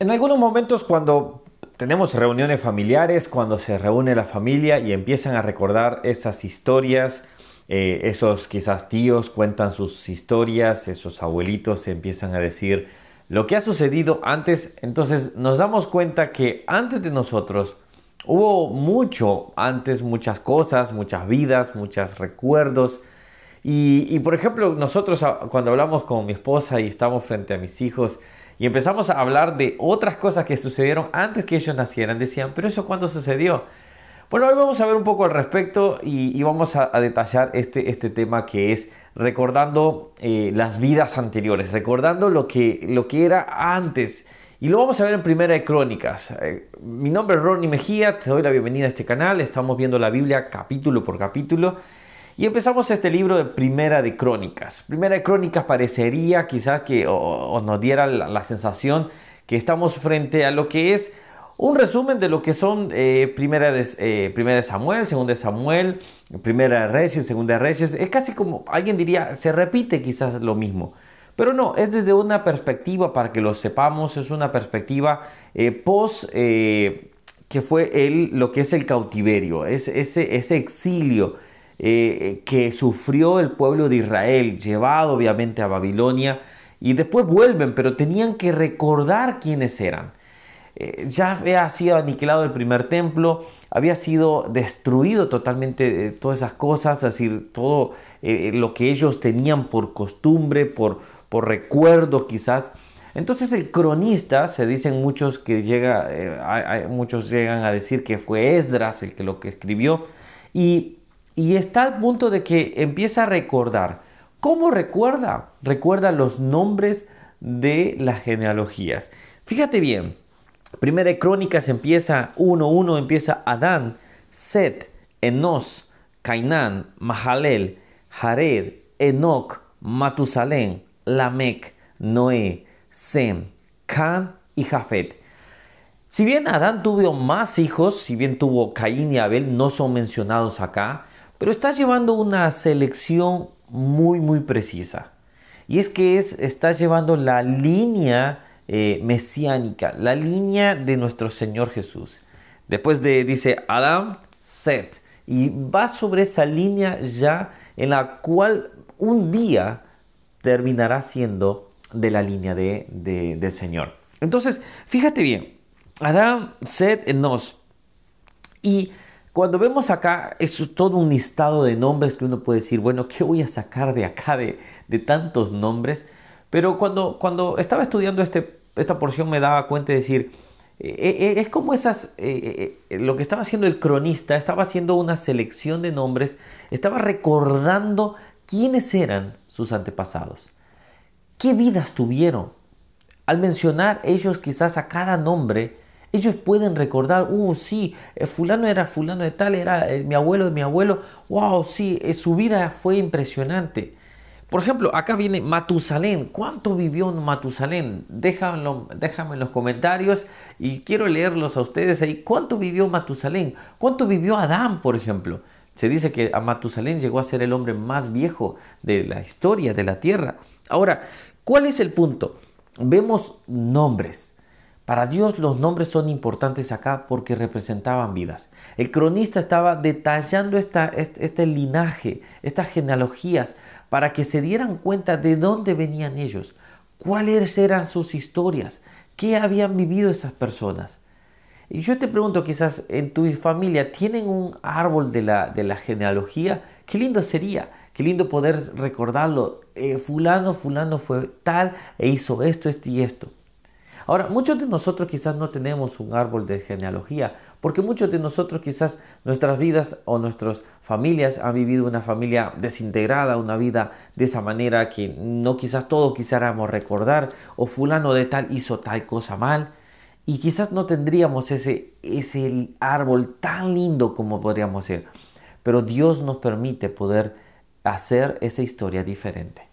En algunos momentos cuando tenemos reuniones familiares, cuando se reúne la familia y empiezan a recordar esas historias, eh, esos quizás tíos cuentan sus historias, esos abuelitos empiezan a decir lo que ha sucedido antes, entonces nos damos cuenta que antes de nosotros hubo mucho, antes muchas cosas, muchas vidas, muchos recuerdos. Y, y por ejemplo, nosotros ah, cuando hablamos con mi esposa y estamos frente a mis hijos, y empezamos a hablar de otras cosas que sucedieron antes que ellos nacieran, decían, pero eso cuándo sucedió? Bueno, hoy vamos a ver un poco al respecto y, vamos a, detallar este, este tema que es recordando eh, las vidas anteriores, recordando lo que, lo que era antes. Y lo vamos a ver en Primera de Crónicas. Eh, mi nombre es Ronnie Mejía, te doy la bienvenida a este canal. Estamos viendo la Biblia capítulo por capítulo. Y empezamos este libro de Primera de Crónicas. Primera de Crónicas parecería quizás que nos diera la sensación que estamos frente a lo que es un resumen de lo que son eh, primera, de, eh, primera de Samuel, segunda de Samuel, primera de Reyes, segunda de Reyes. Es casi como, alguien diría, se repite quizás lo mismo. Pero no, es desde una perspectiva, para que lo sepamos, es una perspectiva eh, post que fue el, lo que es el cautiverio, es, ese, ese exilio que sufrió el pueblo de Israel, llevado obviamente a Babilonia, y después vuelven, pero tenían que recordar quiénes eran. Eh, ya había sido aniquilado el primer templo, había sido destruido totalmente eh, todas esas cosas, es decir, todo eh, lo que ellos tenían por costumbre, por, por recuerdo quizás. Entonces el cronista, se dicen muchos que llega, muchos llegan a decir que fue Esdras el que lo que escribió, y, y está al punto de que empieza a recordar. ¿Cómo recuerda? Recuerda los nombres de las genealogías. Fíjate bien, Primera de Crónicas empieza 1.1, empieza Adán, Set, Enos, Cainán, Mahalel, Jared, Enoch, Matusalén, Lamec, Noé, Sem, Can y Jafet. Si bien Adán tuvo más hijos, si bien tuvo Caín y Abel, no son mencionados acá, pero está llevando una selección muy muy precisa. Y es que es, está llevando la línea eh, mesiánica, la línea de nuestro Señor Jesús. Después de, dice Adam, Set, y va sobre esa línea ya en la cual un día terminará siendo de la línea de, del Señor. Entonces, fíjate bien, Adam, Set, Enos. Y cuando vemos acá, es todo un listado de nombres que uno puede decir, bueno, ¿qué voy a sacar de acá de, de tantos nombres? Pero cuando, cuando estaba estudiando este esta porción me daba cuenta de decir, eh, eh, es como esas, eh, lo que estaba haciendo el cronista, estaba haciendo una selección de nombres, estaba recordando quiénes eran sus antepasados, qué vidas tuvieron. Al mencionar ellos quizás a cada nombre, ellos pueden recordar, uh, sí, fulano era fulano de tal, era mi abuelo de mi abuelo, wow, sí, su vida fue impresionante. Por ejemplo, acá viene Matusalén. ¿Cuánto vivió Matusalén? Déjame, déjame en los comentarios y quiero leerlos a ustedes ahí. ¿Cuánto vivió Matusalén? ¿Cuánto vivió Adán, por ejemplo? Se dice que a Matusalén llegó a ser el hombre más viejo de la historia de la tierra. Ahora, ¿cuál es el punto? Vemos nombres. Para Dios los nombres son importantes acá porque representaban vidas. El cronista estaba detallando esta, este, linaje, estas genealogías, para que se dieran cuenta de dónde venían ellos, cuáles eran sus historias, qué habían vivido esas personas. Y yo te pregunto, quizás en tu familia tienen un árbol de la, de la genealogía, qué lindo sería, qué lindo poder recordarlo. Eh, fulano, fulano fue tal e hizo esto, esto y esto. Ahora, muchos de nosotros quizás no tenemos un árbol de genealogía, porque muchos de nosotros quizás nuestras vidas o nuestras familias han vivido una familia desintegrada, una vida de esa manera que no quizás todos quisiéramos recordar, o fulano de tal hizo tal cosa mal, y quizás no tendríamos ese, ese árbol tan lindo como podríamos ser. Pero Dios nos permite poder hacer esa historia diferente.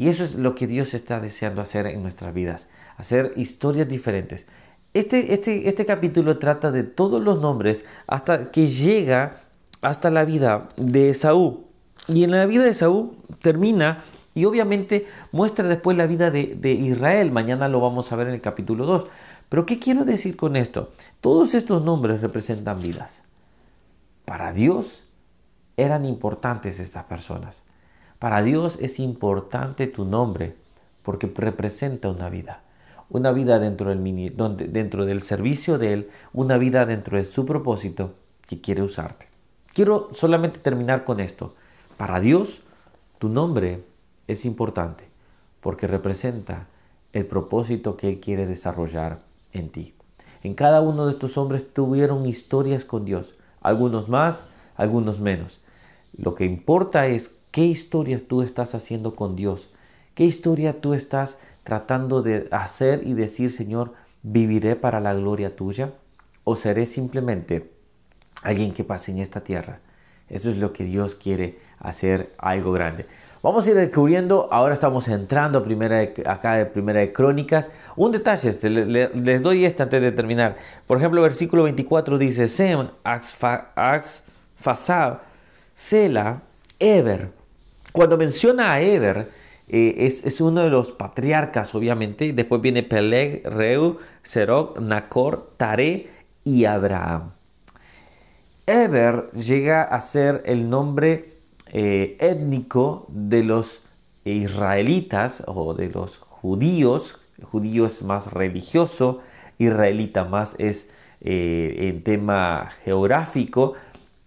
Y eso es lo que Dios está deseando hacer en nuestras vidas, hacer historias diferentes. Este, este, este capítulo trata de todos los nombres hasta que llega hasta la vida de Esaú. Y en la vida de Esaú termina Y obviamente muestra después la vida de, de, Israel. Mañana lo vamos a ver en el capítulo 2. Pero ¿qué quiero decir con esto? Todos estos nombres representan vidas. Para Dios eran importantes estas personas. Para Dios es importante tu nombre porque representa una vida. Una vida dentro del, dentro del servicio de Él, una vida dentro de su propósito que quiere usarte. Quiero solamente terminar con esto. Para Dios, tu nombre es importante porque representa el propósito que Él quiere desarrollar en ti. En cada uno de estos hombres tuvieron historias con Dios, algunos más, algunos menos. Lo que importa es qué historias tú estás haciendo con Dios, qué historia tú estás tratando de hacer y decir, Señor, viviré para la gloria tuya o seré simplemente alguien que pase en esta tierra. Eso es lo que Dios quiere hacer algo grande. Vamos a ir descubriendo, ahora estamos entrando primera acá de Primera de Crónicas. Un detalle, les doy este antes de terminar. Por ejemplo, versículo 24 dice, Sem, Ax, Fasab, Sela, Eber. Cuando menciona a Eber, eh, es, uno de los patriarcas, obviamente. Después viene Peleg, Reu, Serok, Nacor, Tare y Abraham. Eber llega a ser el nombre eh, étnico de los israelitas o de los judíos. judío es más religioso, israelita más es eh, en tema geográfico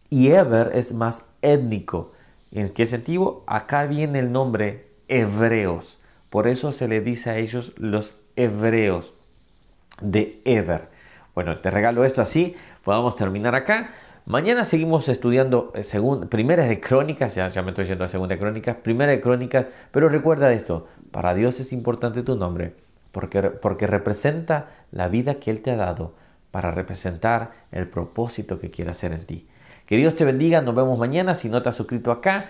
y Eber es más étnico. ¿En qué sentido? Acá viene el nombre hebreos. Por eso se le dice a ellos los hebreos de Eber. Bueno, te regalo esto así, podamos terminar acá. Mañana seguimos estudiando eh, primera de crónicas, ya, ya me estoy yendo a segunda de crónicas, primera de crónicas, pero recuerda esto, para Dios es importante tu nombre, porque, porque representa la vida que Él te ha dado, para representar el propósito que quiere hacer en ti. Que Dios te bendiga, nos vemos mañana, si no te has suscrito acá,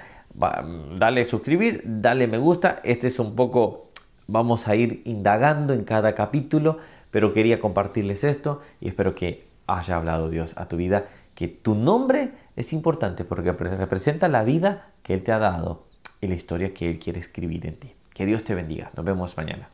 dale suscribir, dale me gusta, este es un poco, vamos a ir indagando en cada capítulo, pero quería compartirles esto y espero que haya hablado Dios a tu vida que tu nombre es importante porque representa la vida que Él te ha dado y la historia que Él quiere escribir en ti. Que Dios te bendiga. Nos vemos mañana.